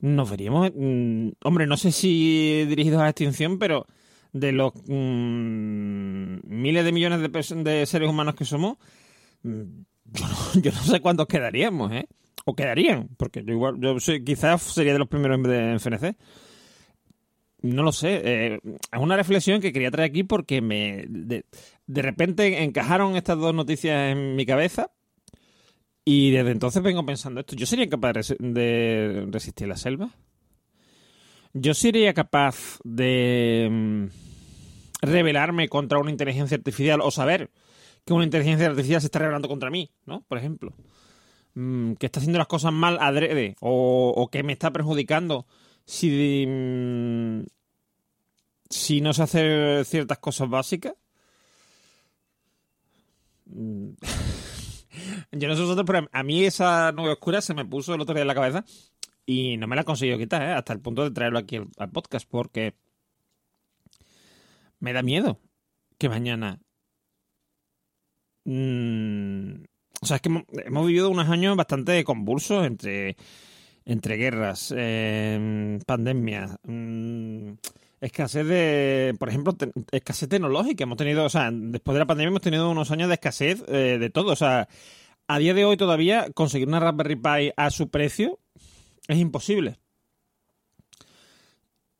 Speaker 6: nos veríamos, mm, hombre, no sé si dirigidos a la extinción, pero de los mm, miles de millones de, de seres humanos que somos, mm, yo no, (laughs) yo no sé cuántos quedaríamos, ¿eh? O quedarían, porque yo igual, yo soy, quizás sería de los primeros en de en FNC. No lo sé. eh, es una reflexión que quería traer aquí porque me de, repente encajaron estas dos noticias en mi cabeza y desde entonces vengo pensando esto. ¿Yo sería capaz de, resi- de resistir la selva? ¿Yo sería capaz de mm, rebelarme contra una inteligencia artificial o saber que una inteligencia artificial se está rebelando contra mí, ¿no? Por ejemplo. Mm, que está haciendo las cosas mal adrede o que me está perjudicando si, mm, si no se hacen ciertas cosas básicas. Mm. (laughs) Yo no sé vosotros, pero a mí esa nube oscura se me puso el otro día en la cabeza y no me la he conseguido quitar, ¿eh? hasta el punto de traerlo aquí al, podcast, porque me da miedo que mañana. Mm, o sea, es que hemos vivido unos años bastante convulsos entre, entre guerras, eh, pandemias, mm, escasez de, por ejemplo, escasez tecnológica. Hemos tenido, o sea, después de la pandemia hemos tenido unos años de escasez eh, de todo. O sea, a día de hoy todavía conseguir una Raspberry Pi a su precio es imposible.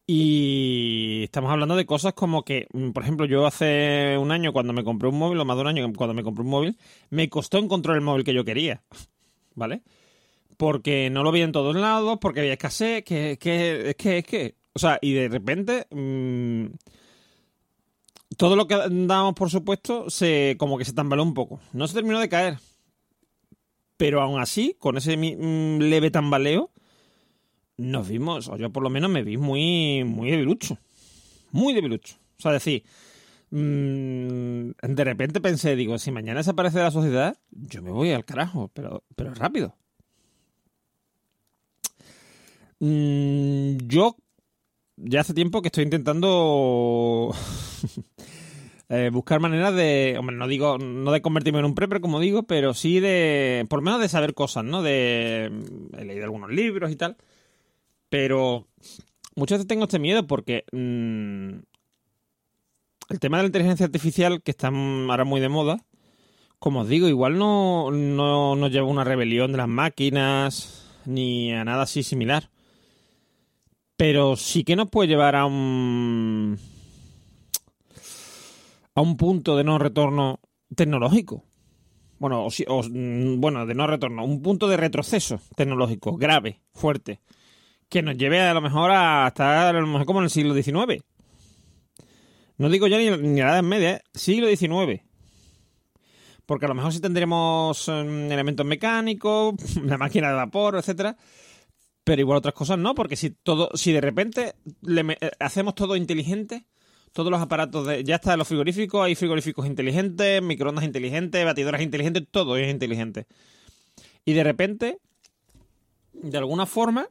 Speaker 6: Y estamos hablando de cosas como que, mm, por ejemplo, yo hace un año cuando me compré un móvil, o más de un año cuando me compré un móvil, me costó encontrar el móvil que yo quería, (laughs) ¿vale? Porque no lo vi en todos lados, porque había escasez, que, que, es que, es que, o sea, y de repente, mm, todo lo que dábamos por supuesto, se, como que se tambaleó un poco. No se terminó de caer, pero aún así, con ese mm, leve tambaleo, nos vimos, o yo por lo menos me vi muy, muy debilucho. Muy debilucho. O sea, decir, mm, de repente pensé, digo, si mañana desaparece la sociedad, yo me voy al carajo, pero, pero rápido. Mm, yo ya hace tiempo que estoy intentando (laughs) eh, buscar maneras de, hombre, no digo, no de convertirme en un prepper, como digo, pero sí de, por lo menos de saber cosas, ¿no? De, he leído algunos libros y tal. Pero muchas veces tengo este miedo porque mm, el tema de la inteligencia artificial, que está ahora muy de moda, como os digo, igual no, no nos lleva a una rebelión de las máquinas ni a nada así similar. Pero sí que nos puede llevar a un a un punto de no retorno tecnológico. Bueno, o o, mm, bueno, de no retorno, un punto de retroceso tecnológico grave, fuerte que nos lleve a lo mejor a estar a lo mejor como en el siglo XIX. No digo ya ni, ni la Edad Media, ¿eh? siglo XIX. Porque a lo mejor sí tendremos em, elementos mecánicos, (laughs) la máquina de vapor, etcétera. Pero igual otras cosas no, porque si todo, si de repente le eh, hacemos todo inteligente, todos los aparatos de, ya está los frigoríficos, hay frigoríficos inteligentes, microondas inteligentes, batidoras inteligentes, todo es inteligente. Y de repente, de alguna forma,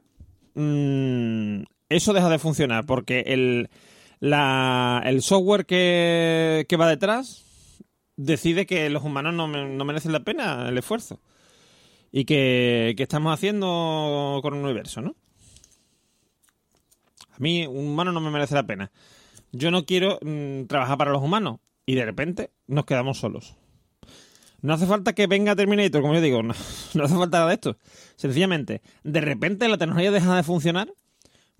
Speaker 6: mm, eso deja de funcionar porque el, la- el software que, que va detrás decide que los humanos no, no merecen la pena el esfuerzo y que, que estamos haciendo con el universo, ¿no? A mí un humano no me merece la pena. Yo no quiero mm, trabajar para los humanos y de repente nos quedamos solos. No hace falta que venga Terminator, como yo digo, (laughs) no, no hace falta nada de esto. Sencillamente, de repente la tecnología deja de funcionar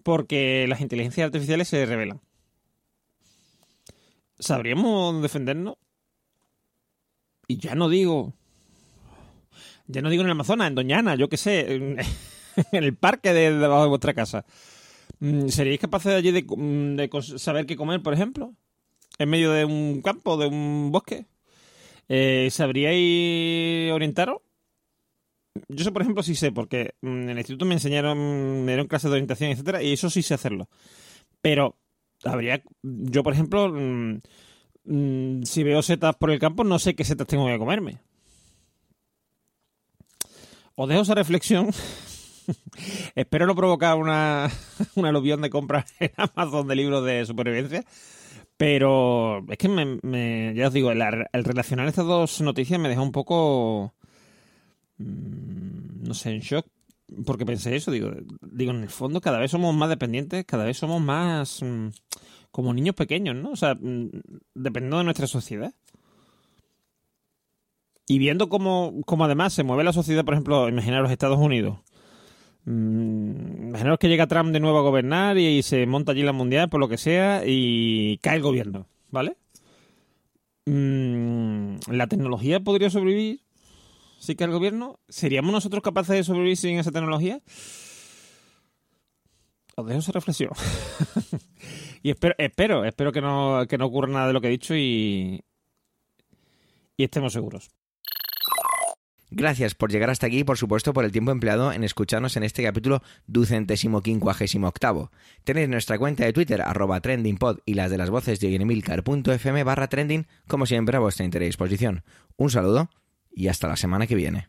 Speaker 6: porque las inteligencias artificiales se revelan. ¿Sabríamos defendernos? Y ya no digo. Ya no digo en el Amazonas, en Doñana, yo qué sé, en, (laughs) el parque de debajo de vuestra casa. Mm, ¿Seríais capaces de allí de, mm, saber qué comer, por ejemplo? En medio de un campo, de un bosque. Eh, ¿Sabríais orientaros? Yo sé, por ejemplo, sí sé, porque mm, en el instituto me enseñaron, me dieron clases de orientación, etcétera, y eso sí sé hacerlo. Pero habría, yo, por ejemplo, si veo setas por el campo, no sé qué setas tengo que comerme. Os dejo esa reflexión. (laughs) Espero no provocar una, (laughs) una aluvión de compras en Amazon de libros de supervivencia. Pero es que me, ya os digo, el, el relacionar estas dos noticias me deja un poco, mm, no sé, en shock. Porque pensé eso, digo, digo, en el fondo cada vez somos más dependientes, cada vez somos más mm, como niños pequeños, ¿no? O sea, mm, dependiendo de nuestra sociedad. Y viendo cómo, cómo además se mueve la sociedad, por ejemplo, imaginar los Estados Unidos, Mm, imaginaos que llega Trump de nuevo a gobernar y, se monta allí la mundial, por lo que sea, y cae el gobierno, ¿vale? Mm, ¿La tecnología podría sobrevivir si cae el gobierno? ¿Seríamos nosotros capaces de sobrevivir sin esa tecnología? Os dejo esa reflexión. (laughs) y espero, espero, espero que no, que no ocurra nada de lo que he dicho y, y estemos seguros.
Speaker 1: Gracias por llegar hasta aquí y por supuesto por el tiempo empleado en escucharnos en este capítulo ducentésimo quincuagésimo octavo. Tenéis nuestra cuenta de Twitter arroba trendingpod y las de las voces de emilcar.fm barra trending como siempre a vuestra entera disposición. Un saludo y hasta la semana que viene.